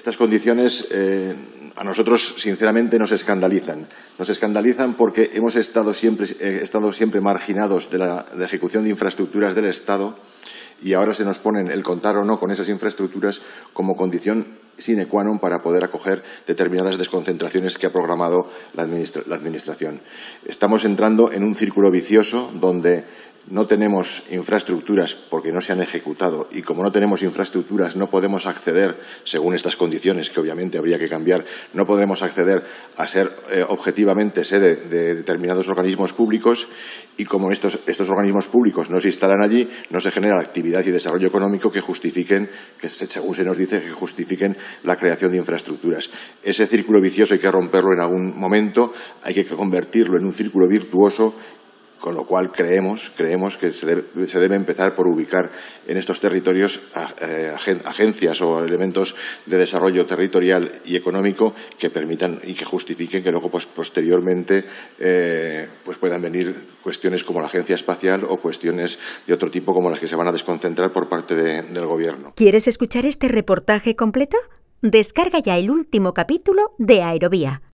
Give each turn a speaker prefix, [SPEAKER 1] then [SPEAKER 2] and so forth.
[SPEAKER 1] estas condiciones eh, a nosotros, sinceramente, nos escandalizan. Nos escandalizan porque hemos estado siempre, eh, estado siempre marginados de la ejecución de infraestructuras del Estado y ahora se nos ponen el contar o no con esas infraestructuras como condición sine qua non para poder acoger determinadas desconcentraciones que ha programado la Administración. Estamos entrando en un círculo vicioso donde no tenemos infraestructuras porque no se han ejecutado y como no tenemos infraestructuras no podemos acceder, según estas condiciones que obviamente habría que cambiar, no podemos acceder a ser eh, objetivamente sede de determinados organismos públicos y como estos, organismos públicos no se instalan allí, no se genera actividad y desarrollo económico que justifiquen, que según se nos dice, que justifiquen la creación de infraestructuras. Ese círculo vicioso hay que romperlo en algún momento, hay que convertirlo en un círculo virtuoso con lo cual creemos, creemos que se debe, empezar por ubicar en estos territorios eh, agencias o elementos de desarrollo territorial y económico que permitan y que justifiquen que luego pues, posteriormente eh, pues puedan venir cuestiones como la agencia espacial o cuestiones de otro tipo como las que se van a desconcentrar por parte del Gobierno.
[SPEAKER 2] ¿Quieres escuchar este reportaje completo? Descarga ya el último capítulo de Aerovía